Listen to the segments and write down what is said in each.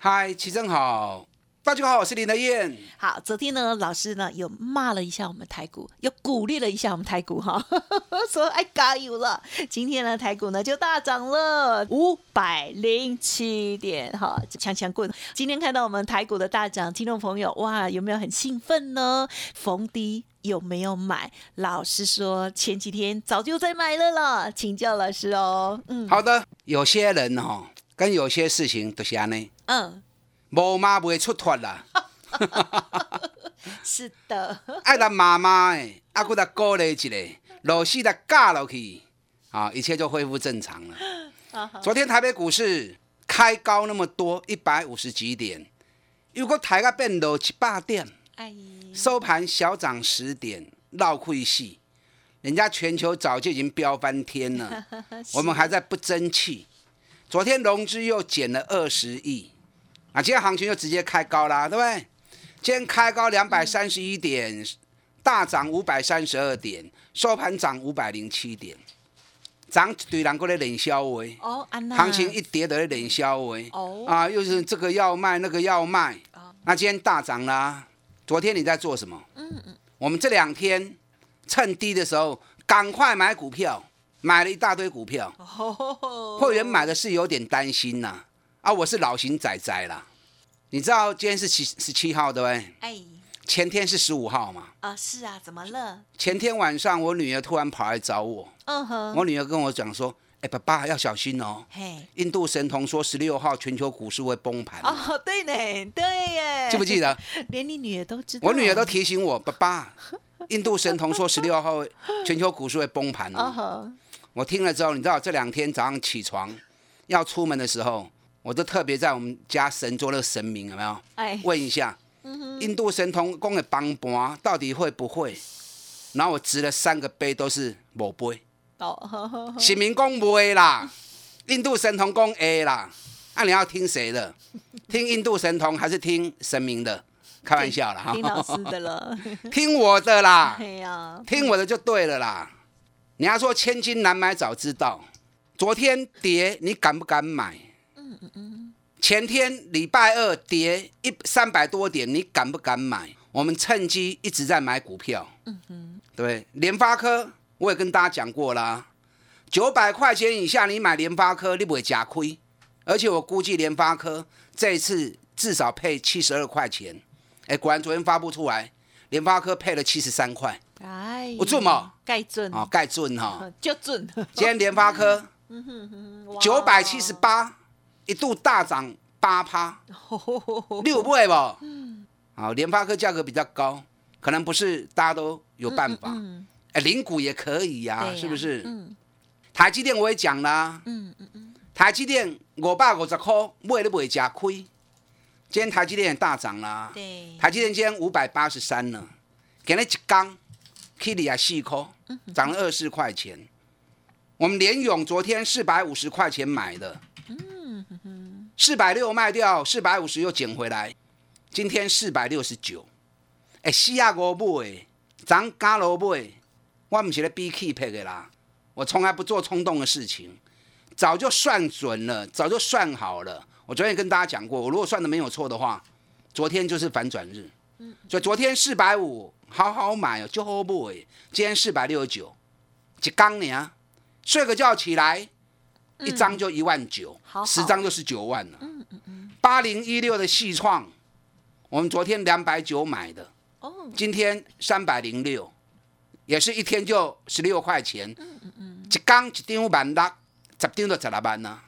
嗨，齐正好，大家好，我是林德燕。好，昨天呢，老师呢又骂了一下我们台股，又鼓励了一下我们台股哈，说哎加油了。今天呢，台股呢就大涨了五百零七点哈，强强棍。今天看到我们台股的大涨，听众朋友哇，有没有很兴奋呢？逢低有没有买？老师说前几天早就在买了了，请教老师哦。嗯，好的，有些人哦。跟有些事情都是安尼，嗯，无妈不会出脱啦，是的，爱咱妈妈诶，阿姑他鼓励一下，老师他教落去，啊，一切就恢复正常了。昨天台北股市开高那么多，一百五十几点，如果抬个变落七八点，收盘小涨十点，闹亏戏，人家全球早就已经飙翻天了，我们还在不争气。昨天融资又减了二十亿，啊，今天行情又直接开高啦，对不对？今天开高两百三十一点，大涨五百三十二点，收盘涨五百零七点，涨一堆人过来冷销威。哦，行情一跌的冷销喂。哦，啊，又是这个要卖，那个要卖。那今天大涨啦。昨天你在做什么？嗯嗯。我们这两天趁低的时候，赶快买股票。买了一大堆股票，会员买的是有点担心呐。啊，我是老型仔仔啦。你知道今天是七十七号对不对？哎，前天是十五号嘛。啊，是啊，怎么了？前天晚上我女儿突然跑来找我。嗯哼。我女儿跟我讲说：“哎，爸爸要小心哦。”嘿。印度神童说十六号全球股市会崩盘。哦，对呢，对耶。记不记得？连你女儿都知道。我女儿都提醒我，爸爸，印度神童说十六号全球股市会崩盘哦。我听了之后，你知道这两天早上起床要出门的时候，我都特别在我们家神桌那个神明有没有？哎，问一下，印度神童公的帮盘到底会不会？然后我掷了三个杯都是某杯。哦，神明公不会啦，印度神童公 A 啦。那你要听谁的？听印度神童还是听神明的？开玩笑啦，听老师的了，听我的啦。听我的就对了啦。你要说千金难买早知道，昨天跌你敢不敢买？嗯嗯嗯。前天礼拜二跌一三百多点，你敢不敢买？我们趁机一直在买股票。嗯哼。对，联发科我也跟大家讲过啦，九百块钱以下你买联发科你不会假亏，而且我估计联发科这一次至少配七十二块钱。哎，果然昨天发布出来，联发科配了七十三块。哎，我准嘛？盖准哦，盖准哈，就准。今天联发科九百七十八，一度大涨八趴，六倍不？嗯，好，联发科价格比较高，可能不是大家都有办法。哎，零股也可以呀，是不是？嗯。台积电我也讲啦，嗯嗯嗯。台积电五百五十块，买都不会吃亏。今天台积电也大涨啦，对。台积电今天五百八十三呢，给了一缸。K i t i 啊，细颗涨了二十块钱。我们联勇昨天四百五十块钱买的，四百六卖掉，四百五十又捡回来，今天四百六十九。哎，西亚五买，涨加罗买，我唔是咧 B K 配的啦。我从来不做冲动的事情，早就算准了，早就算好了。我昨天跟大家讲过，我如果算的没有错的话，昨天就是反转日。所以昨天四百五。好好买哦，就好买。今天四百六十九，一缸呢，睡个觉起来，一张就一万九，十张就是九万了。嗯嗯嗯。八零一六的细创，我们昨天两百九买的，哦，今天三百零六，也是一天就十六块钱。嗯嗯嗯。一缸一张万六，十张就十六万啦。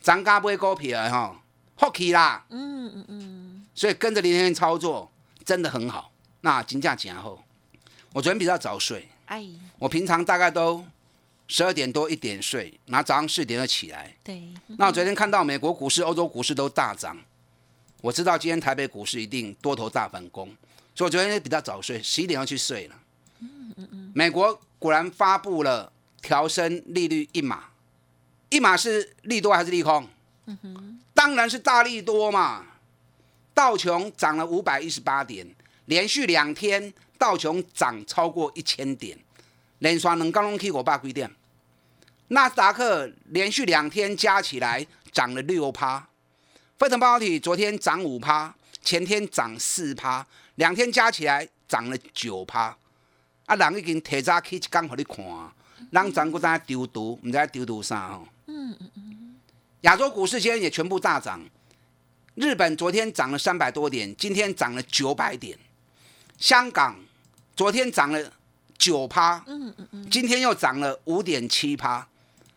涨价买股票哈，福气啦。嗯嗯嗯。所以跟着林天操作，真的很好。那金价前后，我昨天比较早睡。哎，我平常大概都十二点多一点睡，然后早上四点就起来。对，那我昨天看到美国股市、欧洲股市都大涨，我知道今天台北股市一定多头大反攻，所以我昨天比较早睡，十一点要去睡了。美国果然发布了调升利率一码，一码是利多还是利空？当然是大利多嘛。道琼涨了五百一十八点，连续两天道琼涨超过一千点，连刷能刚龙 K 我爸几点？纳斯达克连续两天加起来涨了六趴，费城半导体昨天涨五趴，前天涨四趴，两天加起来涨了九趴。啊，人已经提早去一工互你看，人咱搁在丢毒，唔知丢毒啥哦。嗯嗯嗯。亚洲股市今天也全部大涨，日本昨天涨了三百多点，今天涨了九百点。香港昨天涨了九趴，嗯嗯嗯，今天又涨了五点七趴。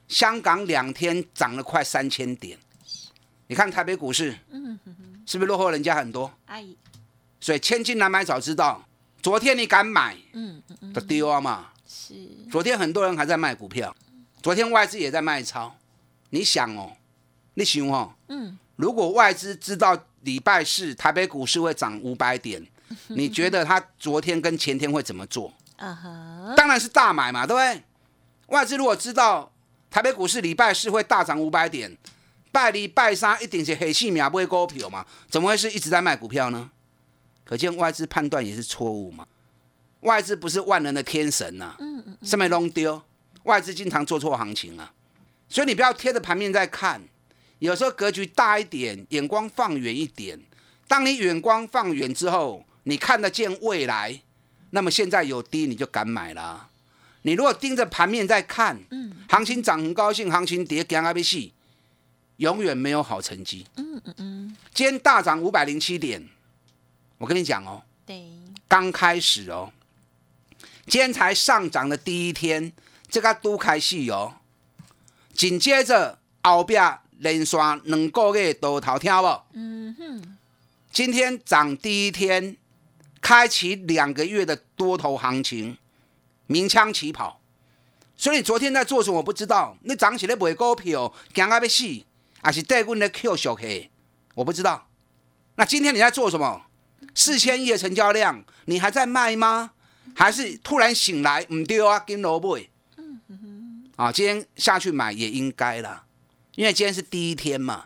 香港两天涨了快三千点，你看台北股市，嗯是不是落后人家很多？所以千金难买早知道，昨天你敢买，嗯嗯嗯，的丢啊嘛，是。昨天很多人还在卖股票，昨天外资也在卖超，你想哦，你想哦，嗯，如果外资知道礼拜四台北股市会涨五百点，你觉得他昨天跟前天会怎么做？啊哈，当然是大买嘛，对不对？外资如果知道。台北股市礼拜四会大涨五百点，拜礼拜三一定是黑细苗不会股票嘛？怎么会是一直在卖股票呢？可见外资判断也是错误嘛？外资不是万能的天神呐，嗯嗯，上面弄丢？外资经常做错行情啊，所以你不要贴着盘面在看，有时候格局大一点，眼光放远一点。当你眼光放远之后，你看得见未来，那么现在有低你就敢买了。你如果盯着盘面在看，嗯，行情涨很高兴，行情跌惊阿 B 死，永远没有好成绩。嗯嗯嗯。今天大涨五百零七点，我跟你讲哦，对，刚开始哦，今天才上涨的第一天，这个都开戏哦。紧接着后边连刷两个月都头，听不？嗯哼。今天涨第一天，开启两个月的多头行情。鸣枪起跑，所以你昨天在做什么？我不知道。你涨起来卖股票，惊啊要死，还是带阮的 Q 小黑？我不知道。那今天你在做什么？四千亿的成交量，你还在卖吗？还是突然醒来唔丢啊？跟萝卜？嗯哼。啊，今天下去买也应该了，因为今天是第一天嘛。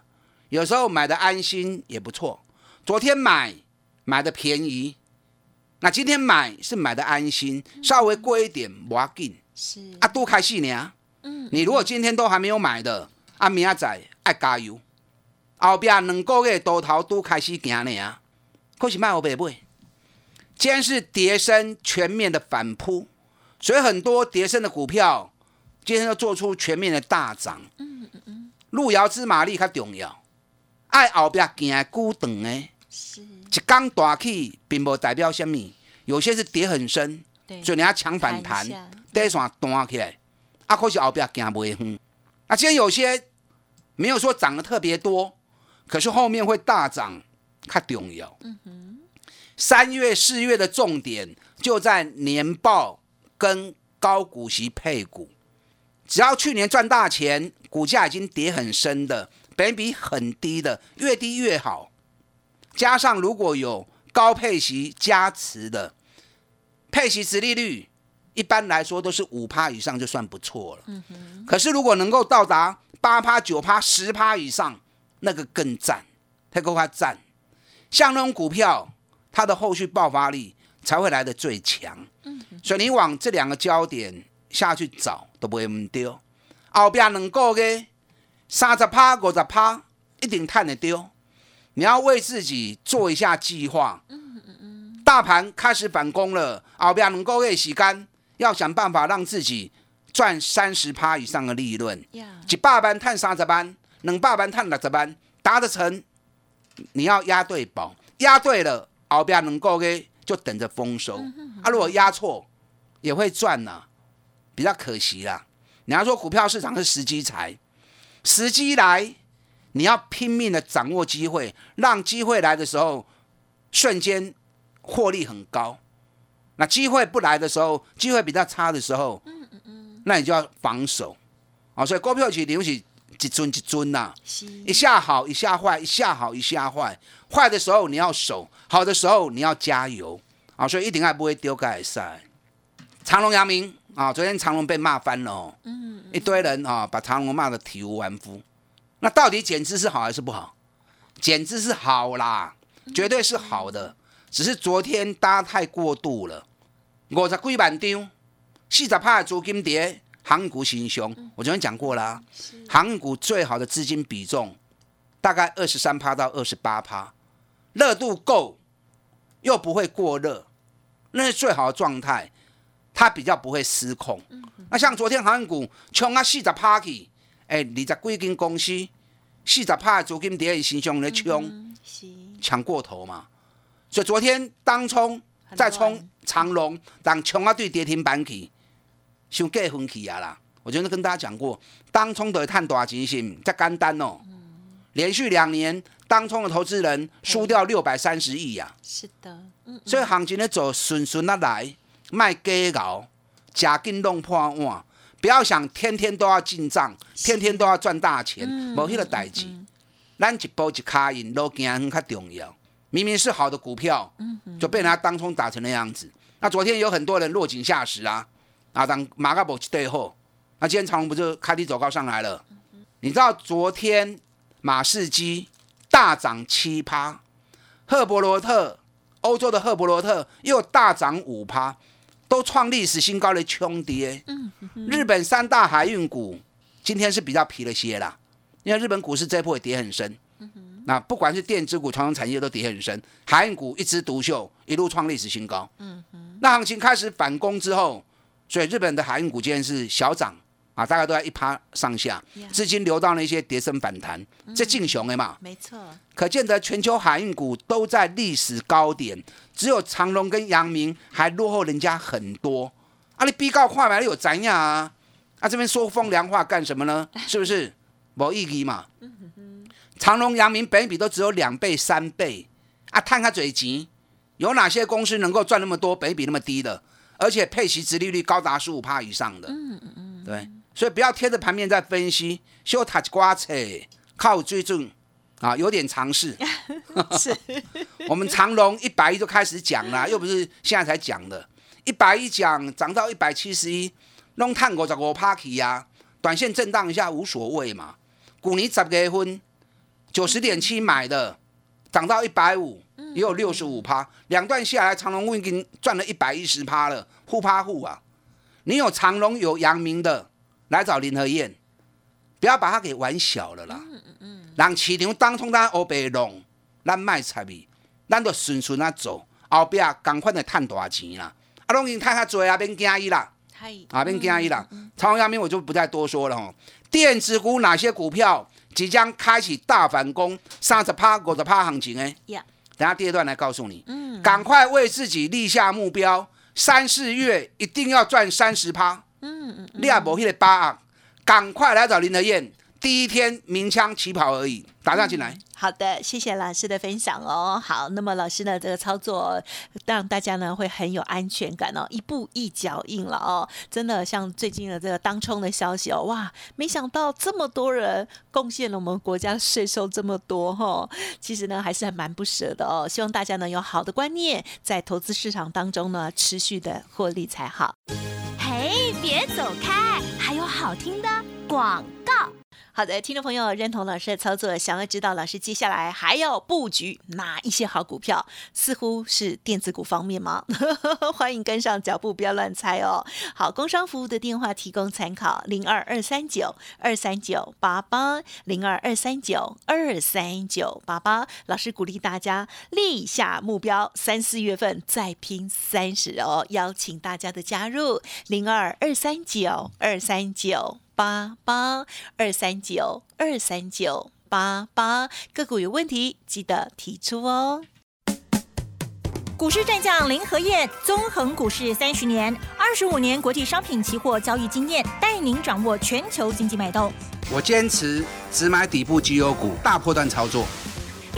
有时候买的安心也不错。昨天买买的便宜。那今天买是买的安心，稍微贵一点不要紧。是啊，多开心呢。嗯，你如果今天都还没有买的，啊，明仔爱加油。后边两个月多头都开始行呢，可是卖我白买。今天是叠升全面的反扑，所以很多叠升的股票今天要做出全面的大涨。嗯嗯嗯，路遥知马力较重要，爱后边行股长的。是。一刚大起，并不代表什么，有些是跌很深，所以你要抢反弹，跌线断起来，啊，可是后边行不远。啊，今天有些没有说涨得特别多，可是后面会大涨，较重要。嗯哼三月、四月的重点就在年报跟高股息配股，只要去年赚大钱，股价已经跌很深的，本比很低的，越低越好。加上如果有高配息加持的配息值利率，一般来说都是五趴以上就算不错了。嗯。可是如果能够到达八趴、九趴、十趴以上，那个更赞，太够它赞。像那种股票，它的后续爆发力才会来的最强。嗯所以你往这两个焦点下去找，都不会唔丢。后边两个月三十趴、五十趴，一定赚得丢。你要为自己做一下计划。嗯嗯嗯。大盘开始反攻了，后边能够月洗干，要想办法让自己赚三十趴以上的利润。一百班探三十班，两百班探六十班，达得成，你要押对宝，押对了，后边能够月就等着丰收。啊，如果押错，也会赚呐，比较可惜啦。你要说股票市场是时机财，时机来。你要拼命的掌握机会，让机会来的时候瞬间获利很高。那机会不来的时候，机会比较差的时候，嗯嗯嗯，那你就要防守啊。所以股票市场是一尊一尊呐，是一下好一下坏，一下好一下坏。坏的时候你要守，好的时候你要加油啊。所以一定还不会丢盖赛。长隆、阳明啊，昨天长隆被骂翻了哦，嗯，一堆人啊把长隆骂得体无完肤。那到底减资是好还是不好？减资是好啦，绝对是好的，只是昨天大家太过度了。五十几万张，四十趴的租金跌，航运股行凶。我昨天讲过啦，航运股最好的资金比重大概二十三趴到二十八趴，热度够，又不会过热，那是最好的状态，它比较不会失控。那像昨天航运股冲啊四十趴去，哎，二十几间公司四十趴的租金跌，行凶的冲。嗯是。抢过头嘛，所以昨天当冲再冲长龙，当冲啊对跌停板去，想过分去啊啦！我昨天跟大家讲过，当冲的探大钱是这简单哦，连续两年当冲的投资人输掉六百三十亿呀，是的，嗯，所以行情咧走顺顺啊来，卖假熬，假紧弄破碗，不要想天天都要进账，天天都要赚大钱，无迄个代志。咱一步一卡印，路行很较重要。明明是好的股票，就被人家当冲打成那样子。那昨天有很多人落井下石啊，啊，当马卡博去对后，那今天长隆不就开低走高上来了？你知道昨天马士基大涨七趴，赫伯罗特欧洲的赫伯罗特又大涨五趴，都创历史新高的穷跌。日本三大海运股今天是比较疲了些啦。因为日本股市这波也跌很深，那不管是电子股、传统产业都跌很深，海运股一枝独秀，一路创历史新高。那行情开始反攻之后，所以日本的海运股今天是小涨啊，大概都在一趴上下，资金流到那些跌升反弹，这进熊的嘛。没错，可见得全球海运股都在历史高点，只有长隆跟阳明还落后人家很多。啊，你逼告快买有怎样啊？啊，这边说风凉话干什么呢？是不是？无意义嘛。长隆、阳明本比都只有两倍、三倍啊，探下嘴急，有哪些公司能够赚那么多，本比那么低的，而且配息、殖利率高达十五趴以上的？嗯嗯嗯，对，所以不要贴着盘面在分析，修塔瓜扯，靠追踪啊，有点尝试。是 我们长隆一百一就开始讲了，又不是现在才讲的，一百一讲涨到一百七十一，弄探五十五趴起呀，短线震荡一下无所谓嘛。股你十月份九十点七买的，涨到一百五，也有六十五趴，两段下来，长隆已经赚了一百一十趴了，户趴户啊！你有长隆有阳明的，来找林和燕，不要把它给玩小了啦。嗯嗯嗯让市场当中咱乌白弄，咱卖菜米，咱就顺顺啊走，后壁赶快的赚大钱啦！啊，拢已经赚较多啊，免惊伊啦，嗨，啊，免惊伊啦。长隆阳明我就不再多说了吼。电子股哪些股票即将开启大反攻，三十趴、五十趴行情呢？呀，等下第二段来告诉你。嗯赶快为自己立下目标，三四月一定要赚三十趴。嗯嗯，你也无迄个把握，赶快来找林德燕，第一天鸣枪起跑而已，打上进来。好的，谢谢老师的分享哦。好，那么老师呢，这个操作让大家呢会很有安全感哦，一步一脚印了哦。真的像最近的这个当冲的消息哦，哇，没想到这么多人贡献了我们国家税收这么多哈、哦。其实呢还是很蛮不舍的哦。希望大家呢有好的观念，在投资市场当中呢持续的获利才好。别走开，还有好听的广告。好的，听众朋友认同老师的操作，想要知道老师接下来还要布局哪一些好股票？似乎是电子股方面吗？欢迎跟上脚步，不要乱猜哦。好，工商服务的电话提供参考：零二二三九二三九八八零二二三九二三九八八。老师鼓励大家立下目标，三四月份再拼三十哦，邀请大家的加入：零二二三九二三九。八八二三九二三九八八，个股有问题记得提出哦。股市战将林和燕，纵横股市三十年，二十五年国际商品期货交易经验，带您掌握全球经济脉动。我坚持只买底部绩优股，大波段操作。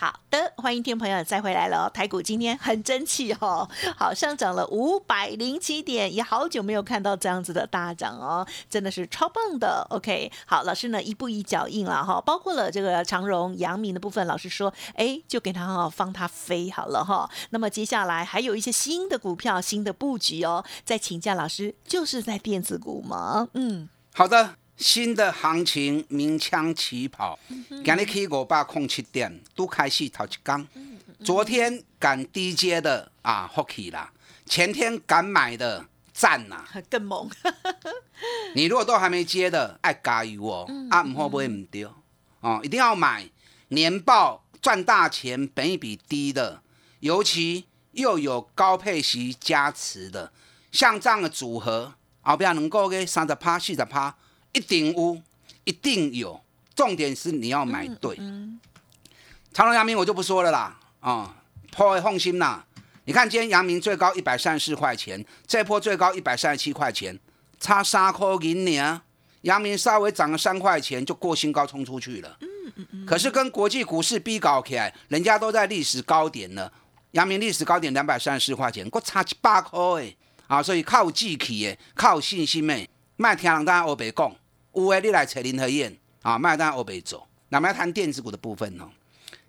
好的，欢迎听朋友再回来了。台股今天很争气哦，好上涨了五百零七点，也好久没有看到这样子的大涨哦，真的是超棒的。OK，好，老师呢一步一脚印了哈，包括了这个长荣、阳明的部分，老师说，哎，就给他哈放他飞好了哈。那么接下来还有一些新的股票、新的布局哦，再请教老师，就是在电子股吗？嗯，好的。新的行情鸣枪起跑，今日起五百空七点都开始头一刚。昨天赶低阶的啊，福气啦！前天敢买的赞呐，更猛。你如果都还没接的，爱加油哦！啊，唔好买唔丢哦，一定要买年报赚大钱、本一比低的，尤其又有高配息加持的，像这样的组合，后边能够给三十趴、四十趴。一定有，一定有，重点是你要买对。长隆、阳明我就不说了啦，啊，破位放心啦。你看今天阳明最高一百三十四块钱，这波最高一百三十七块钱，差三块银呢。阳明稍微涨了三块钱就过新高冲出去了。可是跟国际股市比搞起来，人家都在历史高点了。阳明历史高点两百三十四块钱，我差一百块诶。啊，所以靠志气诶，靠信心诶。卖听人家欧北讲，有诶你来找林和燕啊，卖单欧北走。那么要谈电子股的部分哦，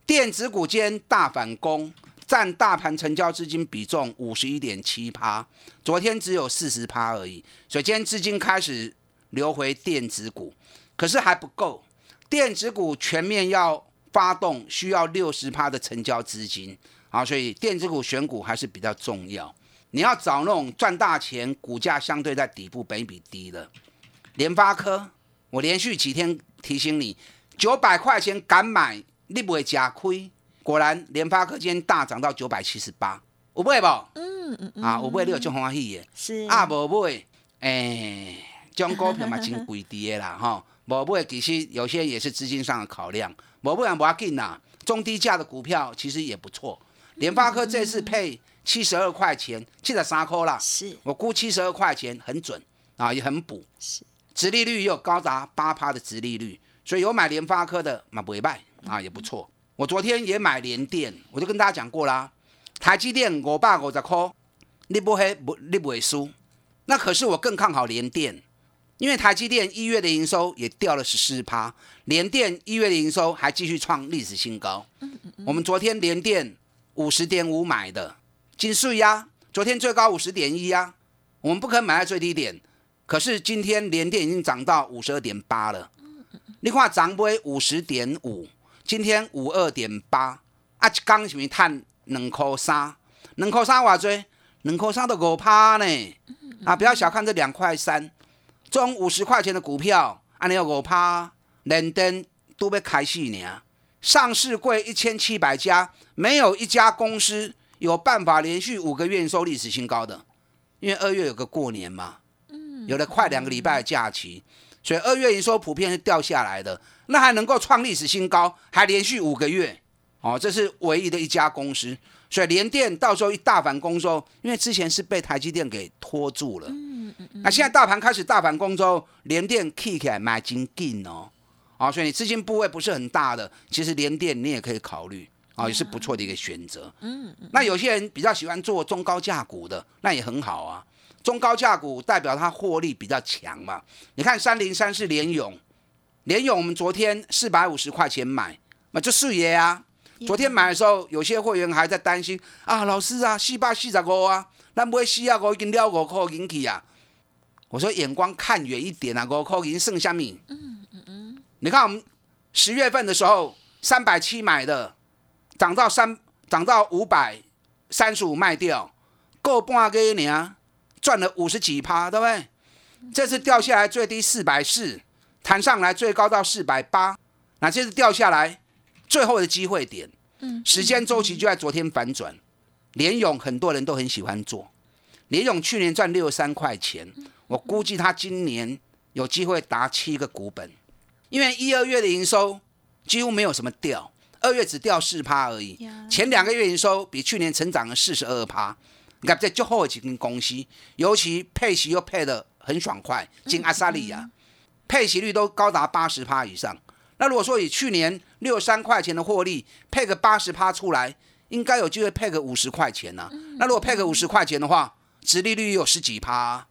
电子股间大反攻，占大盘成交资金比重五十一点七趴，昨天只有四十趴而已，所以今天资金开始流回电子股，可是还不够，电子股全面要发动，需要六十趴的成交资金啊，所以电子股选股还是比较重要。你要找那种赚大钱、股价相对在底部、本比低的，联发科，我连续几天提醒你，九百块钱敢买，你不会假亏。果然，联发科今天大涨到九百七十八，有买不？嗯嗯嗯。啊，有买你有中欢喜的。是。啊，无买，哎，这种股票嘛真贵低的啦，哈。无买其实有些也是资金上的考量，无买不要紧啦。中低价的股票其实也不错。联发科这次配。七十二块钱，七十三块啦。是我估七十二块钱很准啊，也很补。是，殖利率又高达八趴的殖利率，所以有买联发科的嘛不会卖啊，也不错。我昨天也买联电，我就跟大家讲过啦，台积电五百五十块，你不会不你不会输。那可是我更看好联电，因为台积电一月的营收也掉了十四趴，联电一月的营收还继续创历史新高。嗯嗯嗯。我们昨天联电五十点五买的。金穗呀，昨天最高五十点一呀，我们不可能买在最低点。可是今天连电已经涨到五十二点八了。你看涨杯五十点五，今天五二点八，啊，一刚是咪赚两块三？两块三话多？两块三都五趴呢。啊，不要小看这两块三，中五十块钱的股票，按你要五趴，连电都要开始呢。上市柜一千七百家，没有一家公司。有办法连续五个月收历史新高的，因为二月有个过年嘛，嗯，有了快两个礼拜的假期，所以二月营收普遍是掉下来的。那还能够创历史新高，还连续五个月，哦，这是唯一的一家公司。所以联电到时候一大反攻之后，因为之前是被台积电给拖住了，嗯嗯嗯，那现在大盘开始大反攻之后，联电 k 起来买金进哦，啊，所以你资金部位不是很大的，其实联电你也可以考虑。啊，也是不错的一个选择。嗯，那有些人比较喜欢做中高价股的，那也很好啊。中高价股代表它获利比较强嘛。你看三零三是联勇，联勇我们昨天四百五十块钱买，那就四爷啊。昨天买的时候，有些会员还在担心啊，老师啊，四百四十五啊，那不会四啊五已经了五块银去啊。我说眼光看远一点啊，五块银剩下米。嗯嗯嗯。你看我们十月份的时候。三百七买的，涨到三涨到五百三十五卖掉，够半个年赚了五十几趴，对不对？这次掉下来最低四百四，弹上来最高到四百八，那这次掉下来最后的机会点，嗯，时间周期就在昨天反转。联勇很多人都很喜欢做，联勇去年赚六十三块钱，我估计他今年有机会达七个股本，因为一二月的营收几乎没有什么掉，二月只掉四趴而已，前两个月营收比去年成长了四十二趴。你看这最后几间公司，尤其配息又配的很爽快，进阿萨利亚，配息率都高达八十趴以上。那如果说以去年六三块钱的获利配个八十趴出来，应该有机会配个五十块钱呢。那如果配个五十块钱的话，殖利率有十几趴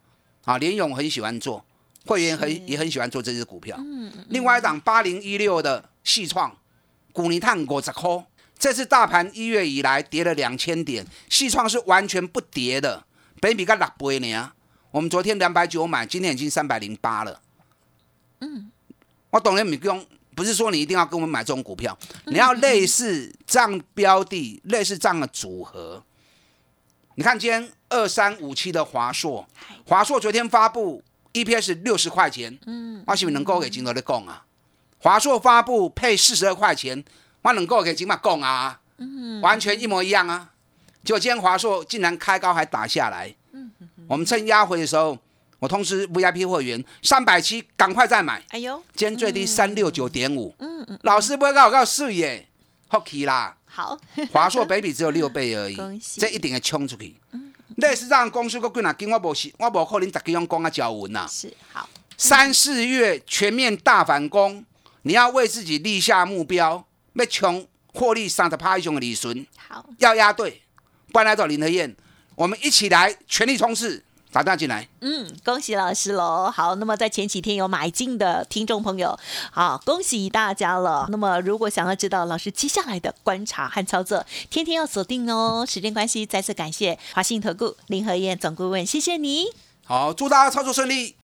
啊。连勇很喜欢做，会员很也很喜欢做这只股票。另外一档八零一六的细创，股尼碳五十块。这次大盘一月以来跌了两千点，细创是完全不跌的，北比个六倍呢。我们昨天两百九买，今天已经三百零八了。嗯，我懂了，你不用，不是说你一定要跟我们买这种股票，你要类似这样标的，类似这样的组合。你看今天二三五七的华硕，华硕昨天发布 EPS 六十块钱，嗯，我是不是能够给金头的供啊？华硕发布配四十二块钱。我能够给金马供啊，嗯完全一模一样啊！结果今天华硕竟然开高还打下来，我们趁压回的时候，我通知 VIP 会员三百七赶快再买。哎呦，今天最低三六九点五。嗯嗯，老师不会告我告诉耶，OK 啦。好，华硕比比只有六倍而已，这一定要冲出去。类似这样公司个几哪跟我无是，我无可能十个用讲啊交文呐。是好，三四月全面大反攻，你要为自己立下目标。要穷获利三十趴以上的利润，好，要押对，不然来找林和燕，我们一起来全力冲刺，打电话进来。嗯，恭喜老师喽。好，那么在前几天有买进的听众朋友，好，恭喜大家了。那么如果想要知道老师接下来的观察和操作，天天要锁定哦。时间关系，再次感谢华信投顾林和燕总顾问，谢谢你。好，祝大家操作顺利。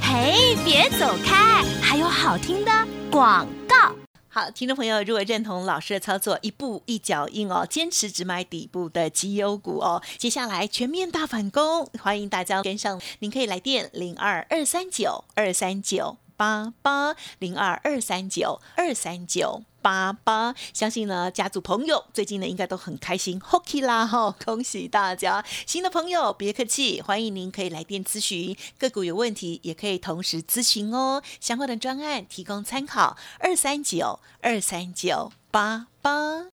嘿，别走开，还有好听的广告。好，听众朋友，如果认同老师的操作，一步一脚印哦，坚持只买底部的绩优股哦，接下来全面大反攻，欢迎大家跟上。您可以来电零二二三九二三九八八零二二三九二三九。八八，相信呢，家族朋友最近呢应该都很开心，Hockey 啦哈，恭喜大家！新的朋友别客气，欢迎您可以来电咨询个股有问题，也可以同时咨询哦。相关的专案提供参考，二三九二三九八八。